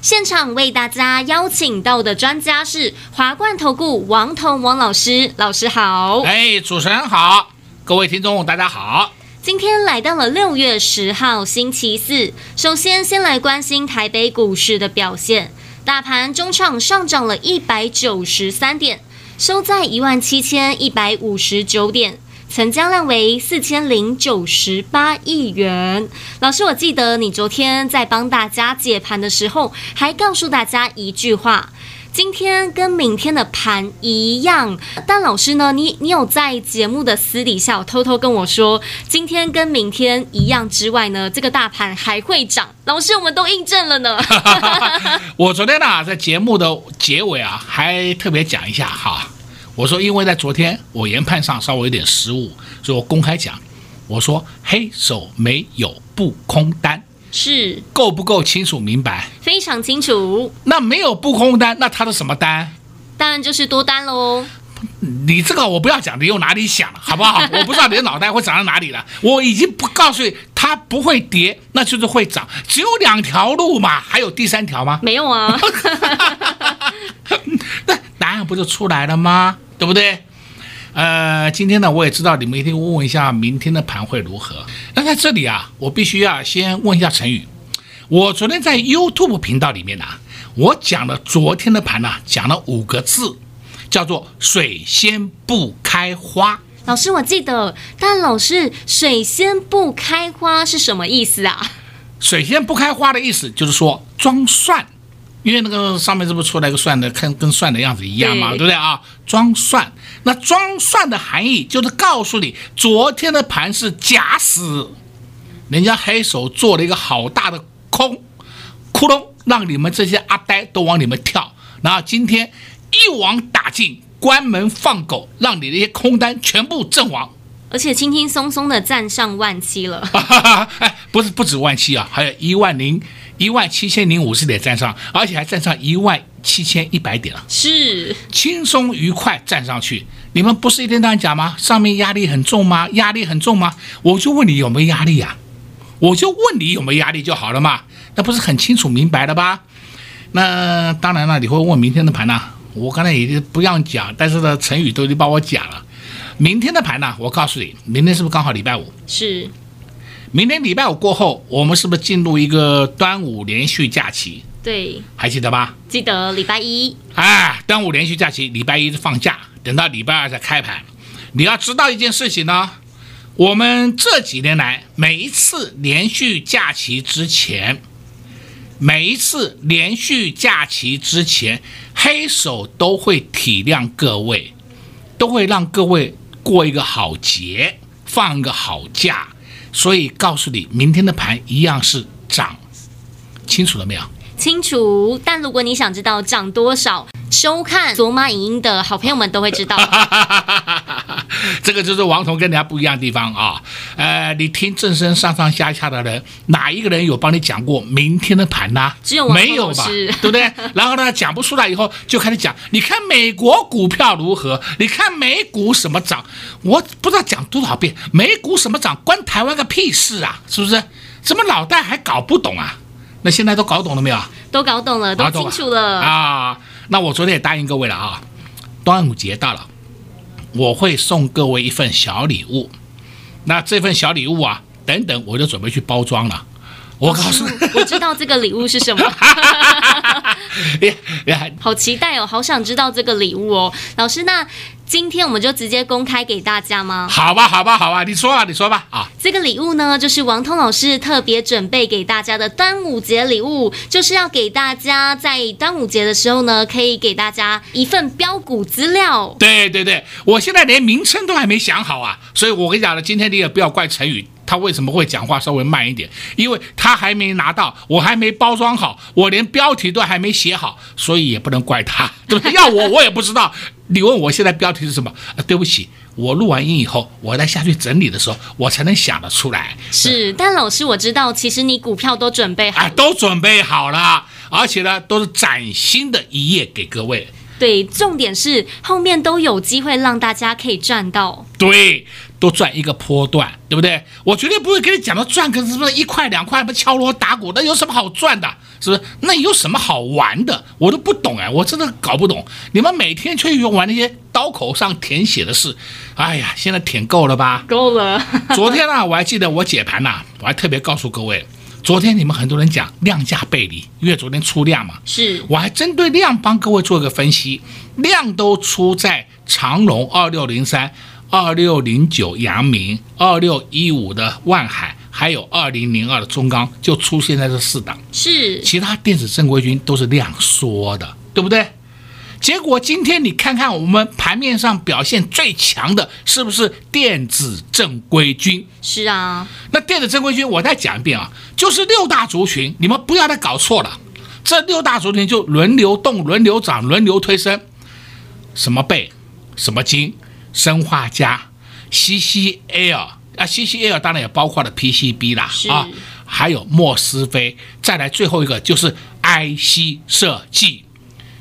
现场为大家邀请到的专家是华冠投顾王彤王老师，老师好。哎，主持人好，各位听众大家好。今天来到了六月十号星期四，首先先来关心台北股市的表现。大盘中场上涨了一百九十三点，收在一万七千一百五十九点，成交量为四千零九十八亿元。老师，我记得你昨天在帮大家解盘的时候，还告诉大家一句话。今天跟明天的盘一样，但老师呢？你你有在节目的私底下偷偷跟我说，今天跟明天一样之外呢，这个大盘还会涨。老师，我们都印证了呢。我昨天呢、啊，在节目的结尾啊，还特别讲一下哈。我说，因为在昨天我研判上稍微有点失误，所以我公开讲，我说黑手没有不空单。是够不够清楚明白？非常清楚。那没有不空单，那它是什么单？当然就是多单喽。你这个我不要讲，你用哪里想了，好不好？我不知道你的脑袋会长到哪里了。我已经不告诉你，它不会跌，那就是会涨。只有两条路嘛，还有第三条吗？没有啊。那答案不就出来了吗？对不对？呃，今天呢，我也知道你们一定问问一下明天的盘会如何。那在这里啊，我必须要先问一下陈宇。我昨天在 YouTube 频道里面呢、啊，我讲了昨天的盘呢、啊，讲了五个字，叫做“水仙不开花”。老师，我记得，但老师，“水仙不开花”是什么意思啊？“水仙不开花”的意思就是说装蒜。因为那个上面这不是出来个蒜的，看跟蒜的样子一样嘛，对，对不对啊？装蒜，那装蒜的含义就是告诉你，昨天的盘是假死，人家黑手做了一个好大的空窟窿，让你们这些阿呆都往里面跳，然后今天一网打尽，关门放狗，让你那些空单全部阵亡，而且轻轻松松的站上万七了。哎，不是不止万七啊，还有一万零。一万七千零五十点站上，而且还站上一万七千一百点了，是轻松愉快站上去。你们不是一天到晚讲吗？上面压力很重吗？压力很重吗？我就问你有没有压力呀？我就问你有没有压力就好了嘛，那不是很清楚明白了吧？那当然了，你会问明天的盘呢？我刚才也不让讲，但是呢，陈宇都已经帮我讲了。明天的盘呢？我告诉你，明天是不是刚好礼拜五？是。明天礼拜五过后，我们是不是进入一个端午连续假期？对，还记得吧？记得礼拜一。啊，端午连续假期，礼拜一是放假，等到礼拜二再开盘。你要知道一件事情呢，我们这几年来每一次连续假期之前，每一次连续假期之前，黑手都会体谅各位，都会让各位过一个好节，放一个好假。所以告诉你，明天的盘一样是涨，清楚了没有？清楚。但如果你想知道涨多少，收看索马影音的好朋友们都会知道。这个就是王彤跟人家不一样的地方啊。呃，你听正声上上下下的人，哪一个人有帮你讲过明天的盘呢？只有没有吧？对不对？然后呢，讲不出来以后，就开始讲。你看美国股票如何？你看美股什么涨？我不知道讲多少遍，美股什么涨，关台湾个屁事啊？是不是？怎么脑袋还搞不懂啊？那现在都搞懂了没有？都搞懂了，都清楚了啊。那我昨天也答应各位了啊，端午节到了，我会送各位一份小礼物。那这份小礼物啊，等等我就准备去包装了。我告诉你，我知道这个礼物是什么。好期待哦，好想知道这个礼物哦，老师那。今天我们就直接公开给大家吗？好吧，好吧，好吧，你说吧，你说吧啊！这个礼物呢，就是王通老师特别准备给大家的端午节礼物，就是要给大家在端午节的时候呢，可以给大家一份标股资料。对对对，我现在连名称都还没想好啊，所以我跟你讲了，今天你也不要怪陈宇。他为什么会讲话稍微慢一点？因为他还没拿到，我还没包装好，我连标题都还没写好，所以也不能怪他，对不对？要我我也不知道。你问我现在标题是什么？啊，对不起，我录完音以后，我再下去整理的时候，我才能想得出来。是，但老师我知道，其实你股票都准备好，啊，都准备好了，而且呢，都是崭新的一页给各位。对，重点是后面都有机会让大家可以赚到。对，都赚一个波段，对不对？我绝对不会跟你讲到赚个什么一块两块，不敲锣打鼓，那有什么好赚的？是不是？那有什么好玩的？我都不懂哎，我真的搞不懂。你们每天却用玩那些刀口上舔血的事，哎呀，现在舔够了吧？够了。昨天呢、啊，我还记得我解盘呢、啊，我还特别告诉各位。昨天你们很多人讲量价背离，因为昨天出量嘛，是我还针对量帮各位做一个分析，量都出在长隆二六零三、二六零九阳明、二六一五的万海，还有二零零二的中钢，就出现在这四档，是其他电子正规军都是量缩的，对不对？结果今天你看看我们盘面上表现最强的是不是电子正规军？是啊，那电子正规军我再讲一遍啊，就是六大族群，你们不要再搞错了。这六大族群就轮流动、轮流涨、轮流推升，什么贝、什么金、砷化家、CCL 啊，CCL 当然也包括了 PCB 啦啊，还有莫斯菲，再来最后一个就是 IC 设计。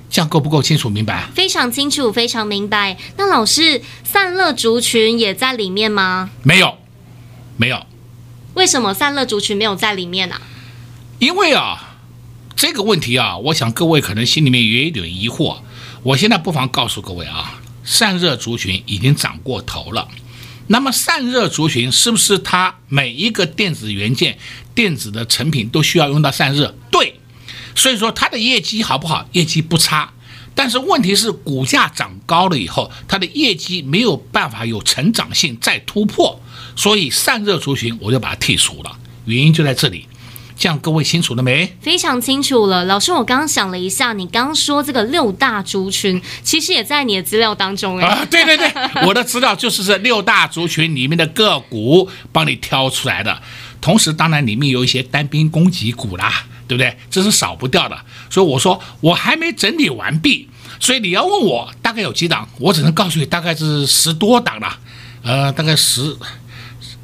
这样够不够清楚明白？非常清楚，非常明白。那老师，散热族群也在里面吗？没有，没有。为什么散热族群没有在里面呢、啊？因为啊，这个问题啊，我想各位可能心里面也有一点疑惑。我现在不妨告诉各位啊，散热族群已经涨过头了。那么散热族群是不是它每一个电子元件、电子的成品都需要用到散热？对。所以说它的业绩好不好？业绩不差，但是问题是股价涨高了以后，它的业绩没有办法有成长性再突破，所以散热族群我就把它剔除了，原因就在这里。这样各位清楚了没？非常清楚了，老师，我刚刚想了一下，你刚刚说这个六大族群，其实也在你的资料当中哎。啊，对对对，我的资料就是这六大族群里面的个股帮你挑出来的，同时当然里面有一些单兵攻击股啦。对不对？这是少不掉的，所以我说我还没整理完毕，所以你要问我大概有几档，我只能告诉你大概是十多档了，呃，大概十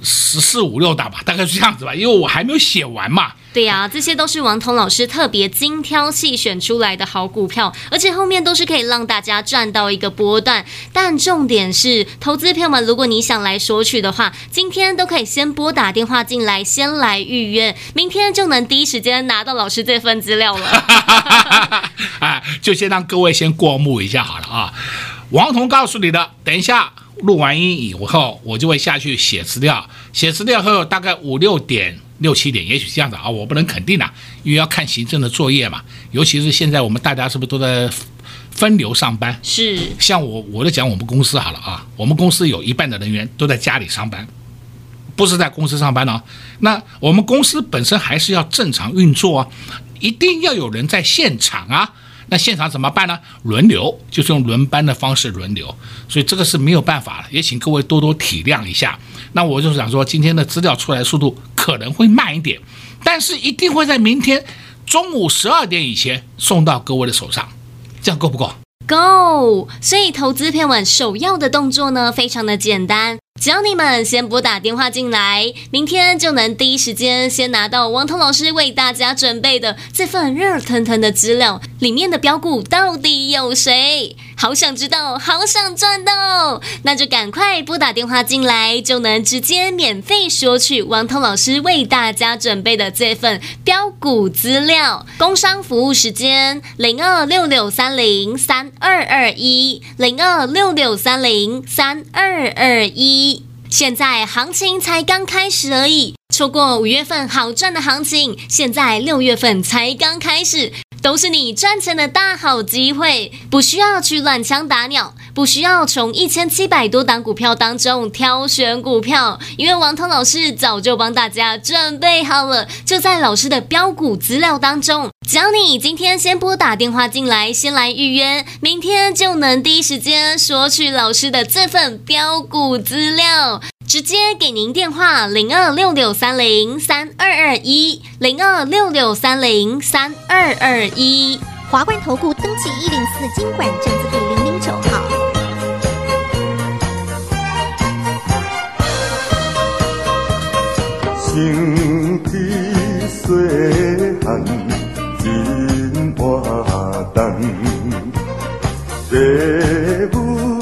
十四五六档吧，大概是这样子吧，因为我还没有写完嘛。对呀、啊，这些都是王彤老师特别精挑细选出来的好股票，而且后面都是可以让大家赚到一个波段。但重点是，投资票们，如果你想来索取的话，今天都可以先拨打电话进来，先来预约，明天就能第一时间拿到老师这份资料了。啊，就先让各位先过目一下好了啊。王彤告诉你的，等一下录完音以后，我就会下去写资料，写资料后大概五六点。六七点，也许这样子啊，我不能肯定呐，因为要看行政的作业嘛。尤其是现在我们大家是不是都在分流上班？是。像我，我就讲我们公司好了啊，我们公司有一半的人员都在家里上班，不是在公司上班呢。那我们公司本身还是要正常运作啊，一定要有人在现场啊。那现场怎么办呢？轮流，就是用轮班的方式轮流，所以这个是没有办法了，也请各位多多体谅一下。那我就是想说，今天的资料出来速度可能会慢一点，但是一定会在明天中午十二点以前送到各位的手上，这样够不够？够。所以投资片晚首要的动作呢，非常的简单。只要你们先拨打电话进来，明天就能第一时间先拿到王彤老师为大家准备的这份热腾腾的资料，里面的标股到底有谁？好想知道，好想赚到，那就赶快拨打电话进来，就能直接免费索取王涛老师为大家准备的这份标股资料。工商服务时间：零二六六三零三二二一，零二六六三零三二二一。现在行情才刚开始而已，错过五月份好赚的行情，现在六月份才刚开始，都是你赚钱的大好机会，不需要去乱枪打鸟。不需要从一千七百多档股票当中挑选股票，因为王涛老师早就帮大家准备好了，就在老师的标股资料当中。只要你今天先拨打电话进来，先来预约，明天就能第一时间索取老师的这份标股资料。直接给您电话零二六六三零三二二一零二六六三零三二二一。华冠投顾登记一零四经管证字第零零九号。身体细汉真活动，父母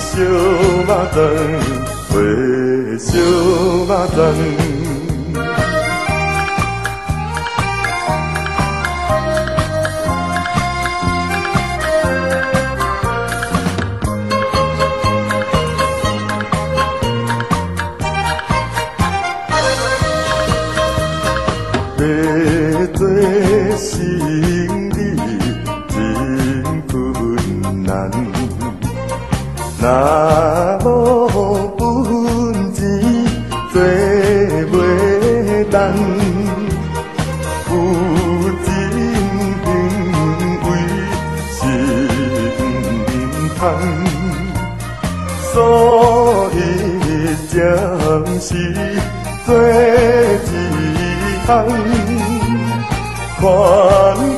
小肉粽，会小肉粽。啊，无本钱做袂动，有钱凭为是毋。所以暂时做一项看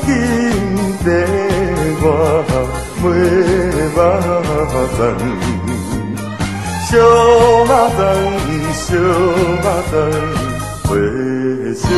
见缀我袂碗。小肉粽，小肉粽，会小肉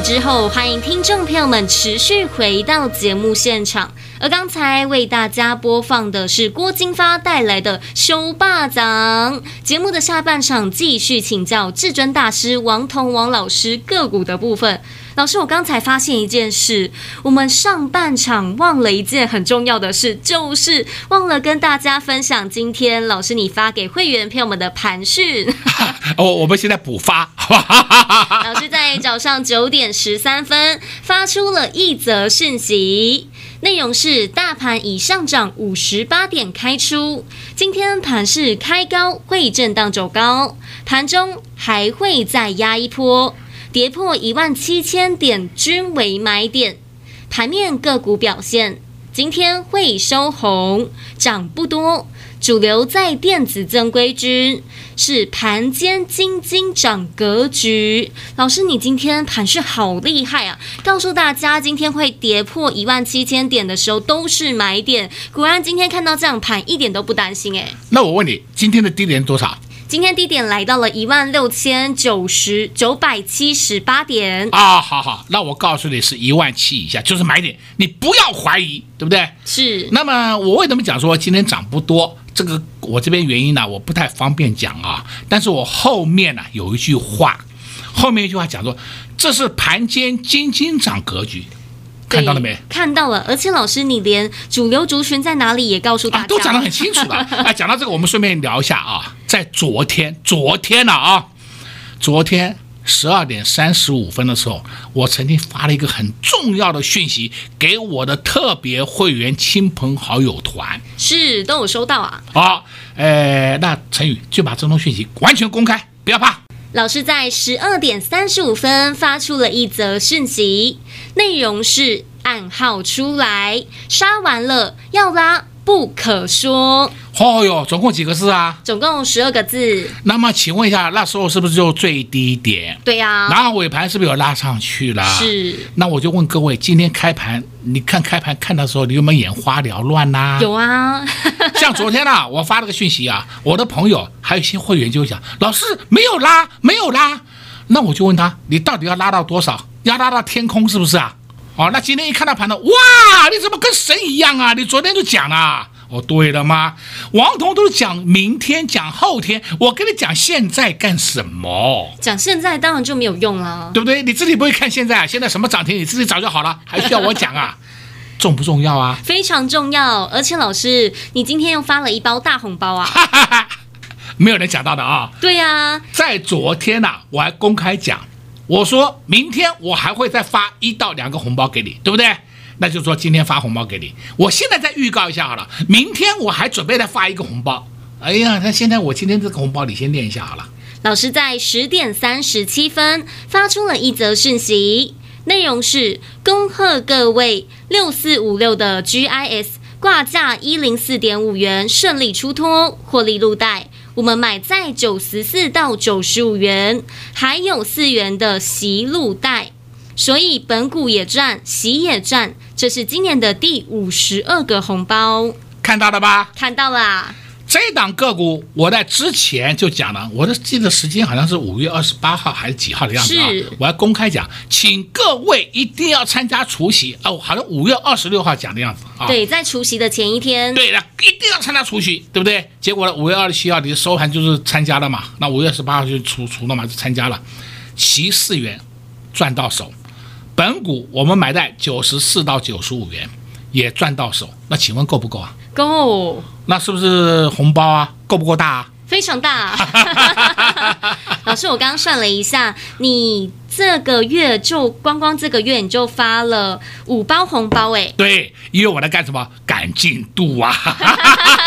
之后，欢迎听众朋友们持续回到节目现场。而刚才为大家播放的是郭金发带来的《修霸掌》。节目的下半场继续请教至尊大师王彤王老师个股的部分。老师，我刚才发现一件事，我们上半场忘了一件很重要的事，就是忘了跟大家分享今天老师你发给会员朋友们的盘讯。哦，我们现在补发。老师在早上九点十三分发出了一则讯息，内容是大盘已上涨五十八点开出，今天盘市开高会震荡走高，盘中还会再压一波。跌破一万七千点均为买点，盘面个股表现，今天会收红，涨不多，主流在电子正规军，是盘间金金涨格局。老师，你今天盘势好厉害啊！告诉大家，今天会跌破一万七千点的时候都是买点，果然今天看到这样盘一点都不担心哎。那我问你，今天的低点多少？今天低点来到了一万六千九十九百七十八点啊，好好，那我告诉你是一万七以下就是买点，你不要怀疑，对不对？是。那么我为什么讲说今天涨不多？这个我这边原因呢，我不太方便讲啊。但是我后面呢有一句话，后面一句话讲说，这是盘间金金涨格局。看到了没？看到了，而且老师，你连主流族群在哪里也告诉大家，啊、都讲得很清楚了。哎，讲到这个，我们顺便聊一下啊。在昨天，昨天呢啊，昨天十二点三十五分的时候，我曾经发了一个很重要的讯息给我的特别会员亲朋好友团，是都有收到啊。好，呃，那陈宇就把这通讯息完全公开，不要怕。老师在十二点三十五分发出了一则讯息，内容是暗号出来，杀完了要拉。不可说。哦哟，总共几个字啊？总共十二个字。那么，请问一下，那时候是不是就最低点？对呀、啊。然后尾盘是不是有拉上去了？是。那我就问各位，今天开盘，你看开盘看的时候，你有没有眼花缭乱呐、啊？有啊。像昨天啊，我发了个讯息啊，我的朋友还有一些会员就讲，老师没有拉，没有拉。那我就问他，你到底要拉到多少？要拉到天空是不是啊？哦，那今天一看到盘呢，哇，你怎么跟神一样啊？你昨天就讲了，哦，对了吗？王彤都是讲明天，讲后天，我跟你讲现在干什么？讲现在当然就没有用了，对不对？你自己不会看现在啊，现在什么涨停，你自己找就好了，还需要我讲啊？重不重要啊？非常重要，而且老师，你今天又发了一包大红包啊！没有人讲到的啊。对呀、啊，在昨天呐、啊，我还公开讲。我说明天我还会再发一到两个红包给你，对不对？那就说今天发红包给你。我现在再预告一下好了，明天我还准备再发一个红包。哎呀，那现在我今天这个红包你先念一下好了。老师在十点三十七分发出了一则讯息，内容是：恭贺各位六四五六的 GIS 挂价一零四点五元顺利出脱，获利入袋。我们买在九十四到九十五元，还有四元的息入袋，所以本股也赚，息也赚，这是今年的第五十二个红包，看到了吧？看到了。这档个股我在之前就讲了，我的记得时间好像是五月二十八号还是几号的样子啊？我要公开讲，请各位一定要参加除夕哦，好像五月二十六号讲的样子啊。对，在除夕的前一天。对的，一定要参加除夕，对不对？结果呢，五月二十七号你的收盘就是参加了嘛，那五月十八号就除除了嘛，就参加了，其四元赚到手，本股我们买在九十四到九十五元也赚到手，那请问够不够啊？够，那是不是红包啊？够不够大啊？非常大。老师，我刚刚算了一下，你这个月就光光这个月你就发了五包红包哎。对，因为我在干什么？赶进度啊。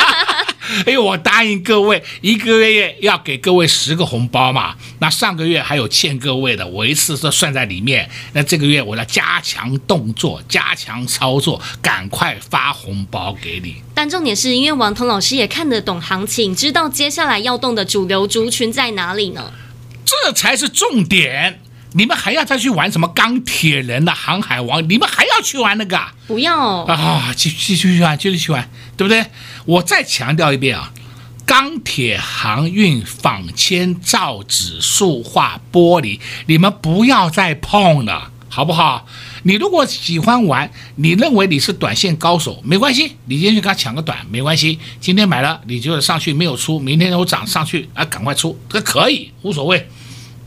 因 为我答应各位，一个月要给各位十个红包嘛。那上个月还有欠各位的，我一次都算在里面。那这个月我要加强动作，加强操作，赶快发红包给你。但重点是因为王彤老师也看得懂行情，知道接下来要动的主流族群在哪里呢？这才是重点。你们还要再去玩什么钢铁人的航海王？你们还要去玩那个？不要啊！继继续去玩，继续去玩，对不对？我再强调一遍啊！钢铁、航运、纺纤、造纸、塑化、玻璃，你们不要再碰了，好不好？你如果喜欢玩，你认为你是短线高手，没关系，你今天去跟他抢个短，没关系。今天买了，你就上去没有出，明天有涨上去啊，赶快出，这可以，无所谓。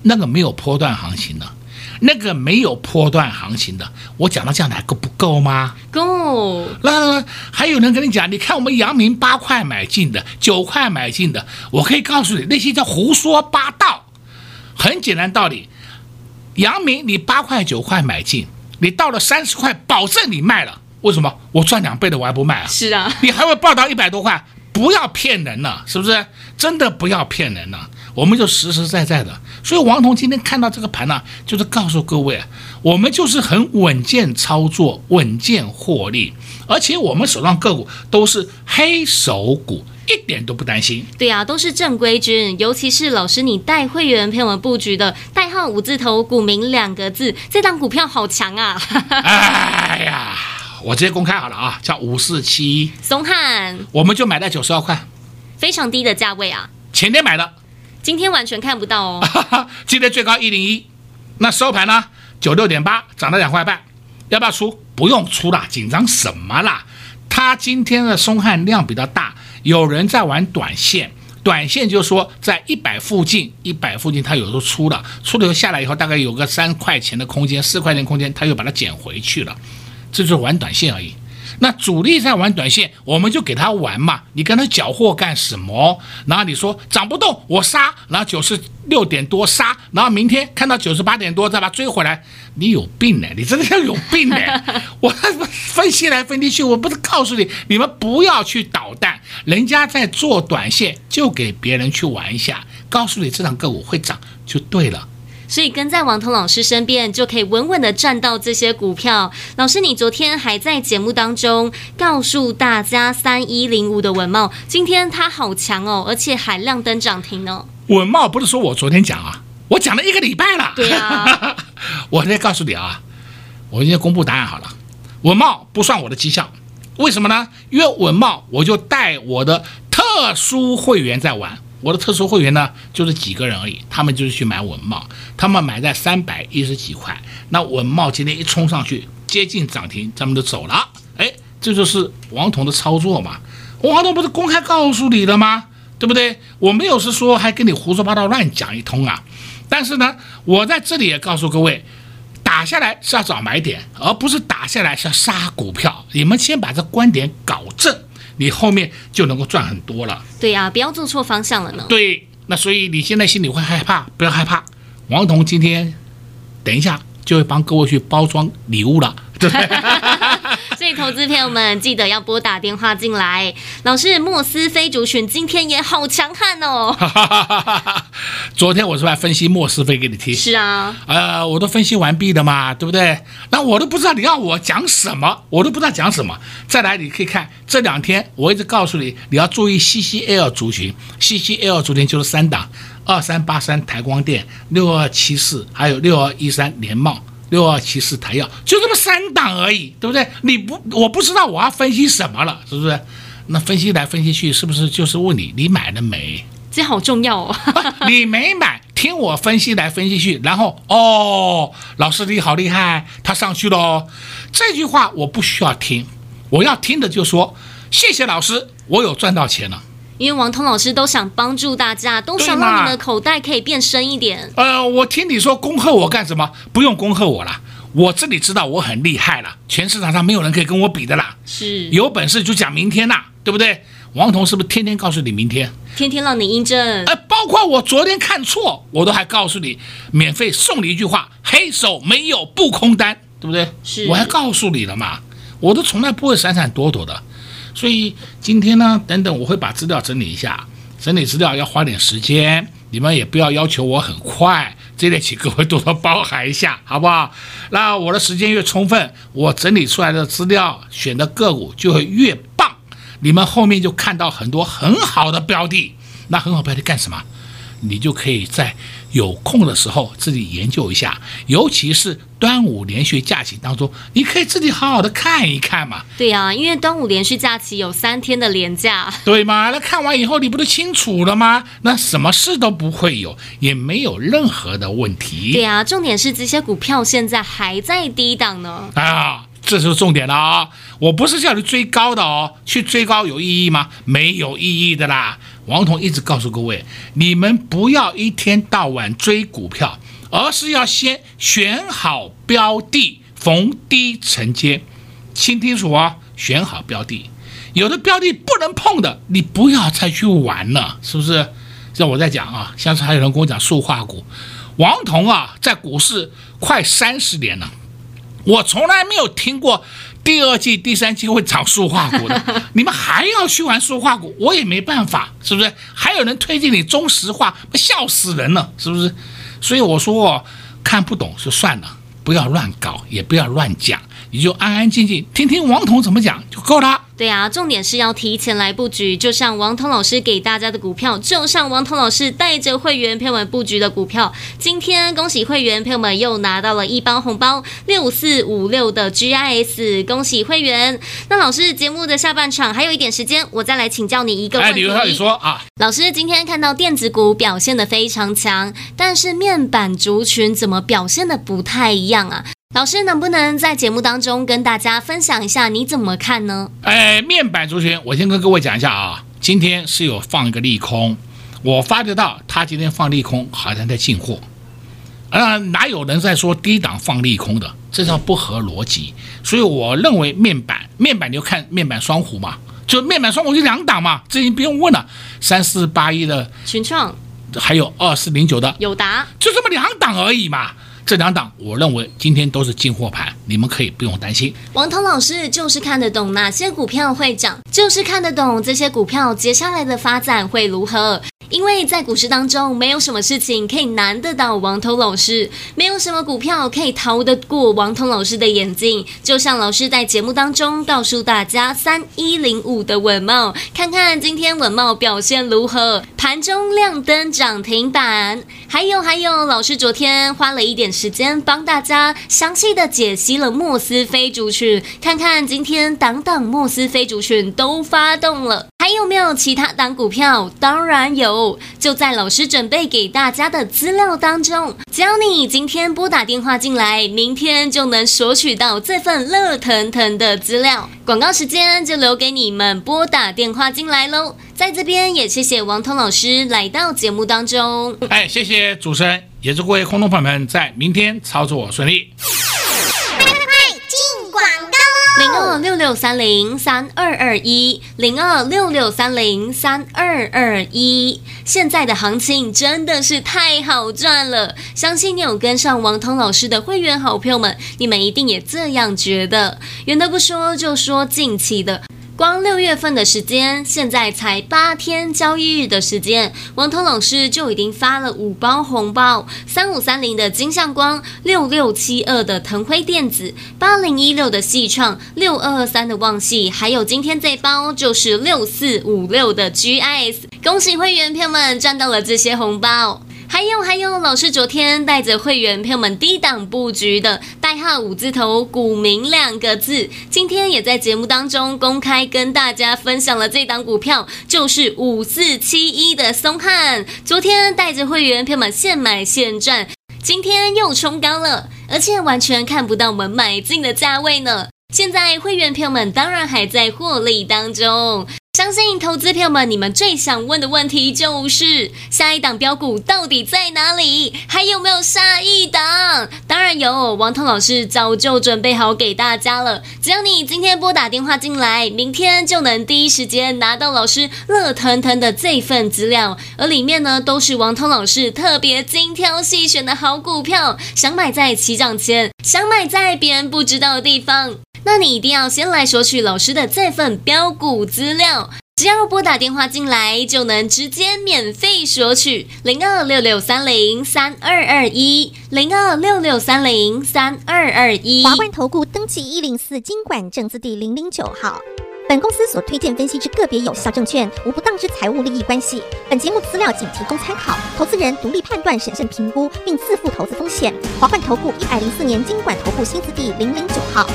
那个没有波段行情的，那个没有波段行情的，我讲到这样的还够不够吗？够。那还有人跟你讲，你看我们阳明八块买进的，九块买进的，我可以告诉你，那些叫胡说八道。很简单道理，阳明你八块九块买进，你到了三十块，保证你卖了。为什么？我赚两倍的我还不卖啊？是啊，你还会报到一百多块，不要骗人了，是不是？真的不要骗人了。我们就实实在在的，所以王彤今天看到这个盘呢、啊，就是告诉各位，我们就是很稳健操作，稳健获利，而且我们手上个股都是黑手股，一点都不担心。对呀、啊，都是正规军，尤其是老师你带会员陪我们布局的代号五字头股民两个字，这档股票好强啊！哎呀，我直接公开好了啊，叫五四七一松汉，我们就买在九十二块，非常低的价位啊，前天买的。今天完全看不到哦。今天最高一零一，那收盘呢？九六点八，涨了两块半。要不要出？不用出了，紧张什么啦？它今天的松汉量比较大，有人在玩短线，短线就是说在一百附近，一百附近它有时候出了，出了以后下来以后大概有个三块钱的空间，四块钱空间，它又把它捡回去了，这就是玩短线而已。那主力在玩短线，我们就给他玩嘛。你跟他搅和干什么？然后你说涨不动，我杀，然后九十六点多杀，然后明天看到九十八点多再把它追回来，你有病呢？你真的要有病呢？我分析来分析去，我不是告诉你，你们不要去捣蛋，人家在做短线，就给别人去玩一下，告诉你这档个股会涨就对了。所以跟在王彤老师身边，就可以稳稳的赚到这些股票。老师，你昨天还在节目当中告诉大家三一零五的文茂，今天它好强哦，而且还亮灯涨停哦。文茂不是说我昨天讲啊，我讲了一个礼拜了。对啊，我再告诉你啊，我今天公布答案好了，文茂不算我的绩效，为什么呢？因为文茂我就带我的特殊会员在玩。我的特殊会员呢，就是几个人而已，他们就是去买文茂，他们买在三百一十几块，那文茂今天一冲上去，接近涨停，他们就走了。哎，这就是王彤的操作嘛。王彤不是公开告诉你了吗？对不对？我没有是说还跟你胡说八道乱讲一通啊。但是呢，我在这里也告诉各位，打下来是要找买点，而不是打下来是要杀股票。你们先把这观点搞正。你后面就能够赚很多了。对呀、啊，不要做错方向了呢。对，那所以你现在心里会害怕，不要害怕。王彤今天等一下就会帮各位去包装礼物了，对不对？所以，投资朋友们记得要拨打电话进来。老师，莫斯菲族群今天也好强悍哦。昨天我是不是分析莫斯菲给你听？是啊，呃，我都分析完毕了嘛，对不对？那我都不知道你要我讲什么，我都不知道讲什么。再来，你可以看这两天，我一直告诉你，你要注意 CCL 族群，CCL 族群就是三档：二三八三台光电、六二七四，还有六二一三联茂。六二七四台药就这么三档而已，对不对？你不，我不知道我要分析什么了，是不是？那分析来分析去，是不是就是问你，你买了没？这好重要哦。你没买，听我分析来分析去，然后哦，老师你好厉害，他上去了哦。这句话我不需要听，我要听的就说谢谢老师，我有赚到钱了。因为王彤老师都想帮助大家，都想让你们的口袋可以变深一点。呃，我听你说恭贺我干什么？不用恭贺我了，我这里知道我很厉害了，全市场上没有人可以跟我比的啦。是，有本事就讲明天呐，对不对？王彤是不是天天告诉你明天？天天让你印证。呃，包括我昨天看错，我都还告诉你，免费送你一句话：黑手没有不空单，对不对？是，我还告诉你了嘛，我都从来不会闪闪躲躲的。所以今天呢，等等我会把资料整理一下，整理资料要花点时间，你们也不要要求我很快，这点请各位多多包涵一下，好不好？那我的时间越充分，我整理出来的资料选的个股就会越棒，你们后面就看到很多很好的标的，那很好标的干什么？你就可以在有空的时候自己研究一下，尤其是端午连续假期当中，你可以自己好好的看一看嘛。对呀、啊，因为端午连续假期有三天的连假，对吗？那看完以后你不都清楚了吗？那什么事都不会有，也没有任何的问题。对呀、啊，重点是这些股票现在还在低档呢。啊，这就是重点了啊、哦！我不是叫你追高的哦，去追高有意义吗？没有意义的啦。王彤一直告诉各位，你们不要一天到晚追股票，而是要先选好标的，逢低承接。听清楚啊，选好标的，有的标的不能碰的，你不要再去玩了，是不是？像我在讲啊，像是还有人跟我讲塑化股，王彤啊，在股市快三十年了，我从来没有听过。第二季、第三季会涨塑化股的，你们还要去玩塑化股，我也没办法，是不是？还有人推荐你中石化，笑死人了，是不是？所以我说，看不懂就算了，不要乱搞，也不要乱讲。你就安安静静听听王彤怎么讲就够了。对啊，重点是要提前来布局，就像王彤老师给大家的股票，就像王彤老师带着会员朋友们布局的股票。今天恭喜会员朋友们又拿到了一包红包，六四五六的 GIS，恭喜会员。那老师节目的下半场还有一点时间，我再来请教你一个问题。哎，李文浩，你说啊，老师今天看到电子股表现的非常强，但是面板族群怎么表现的不太一样啊？老师能不能在节目当中跟大家分享一下你怎么看呢？哎，面板族群，我先跟各位讲一下啊，今天是有放一个利空，我发觉到他今天放利空好像在进货，啊，哪有人在说低档放利空的？这叫不合逻辑。所以我认为面板，面板你就看面板双虎嘛，就面板双虎就两档嘛，这你不用问了，三四八一的群创，还有二四零九的友达，就这么两档而已嘛。这两档，我认为今天都是进货盘，你们可以不用担心。王彤老师就是看得懂哪些股票会涨，就是看得懂这些股票接下来的发展会如何。因为在股市当中，没有什么事情可以难得到王彤老师，没有什么股票可以逃得过王彤老师的眼睛。就像老师在节目当中告诉大家，三一零五的稳懋，看看今天稳懋表现如何，盘中亮灯涨停板。还有还有，老师昨天花了一点时间帮大家详细的解析了莫斯菲族群，看看今天档档莫斯菲族群都发动了。还有没有其他档股票？当然有，就在老师准备给大家的资料当中。只要你今天拨打电话进来，明天就能索取到这份热腾腾的资料。广告时间就留给你们拨打电话进来喽。在这边也谢谢王彤老师来到节目当中。哎，谢谢主持人，也祝各位空洞朋友们在明天操作顺利。零二六六三零三二二一，零二六六三零三二二一。现在的行情真的是太好赚了，相信你有跟上王彤老师的会员好朋友们，你们一定也这样觉得。远的不说，就说近期的。光六月份的时间，现在才八天交易日的时间，王彤老师就已经发了五包红包：三五三零的金相光，六六七二的腾辉电子，八零一六的矽创，六二二三的旺矽，还有今天这包就是六四五六的 GIS。恭喜会员朋友们赚到了这些红包。还有还有，老师昨天带着会员朋友们低档布局的代号五字头股民两个字，今天也在节目当中公开跟大家分享了这档股票，就是五四七一的松汉。昨天带着会员朋友们现买现赚，今天又冲高了，而且完全看不到我们买进的价位呢。现在会员朋友们当然还在获利当中。相信投资朋友们，你们最想问的问题就是下一档标股到底在哪里？还有没有下一档？当然有，王彤老师早就准备好给大家了。只要你今天拨打电话进来，明天就能第一时间拿到老师热腾腾的这份资料，而里面呢都是王彤老师特别精挑细选的好股票，想买在起涨前，想买在别人不知道的地方。那你一定要先来索取老师的这份标股资料，只要拨打电话进来，就能直接免费索取零二六六三零三二二一零二六六三零三二二一。华冠投顾登记一零四金管证字第零零九号。本公司所推荐分析之个别有效证券，无不当之财务利益关系。本节目资料仅提供参考，投资人独立判断、审慎评估，并自负投资风险。华冠投顾一百零四年金管投顾新字第零零九号。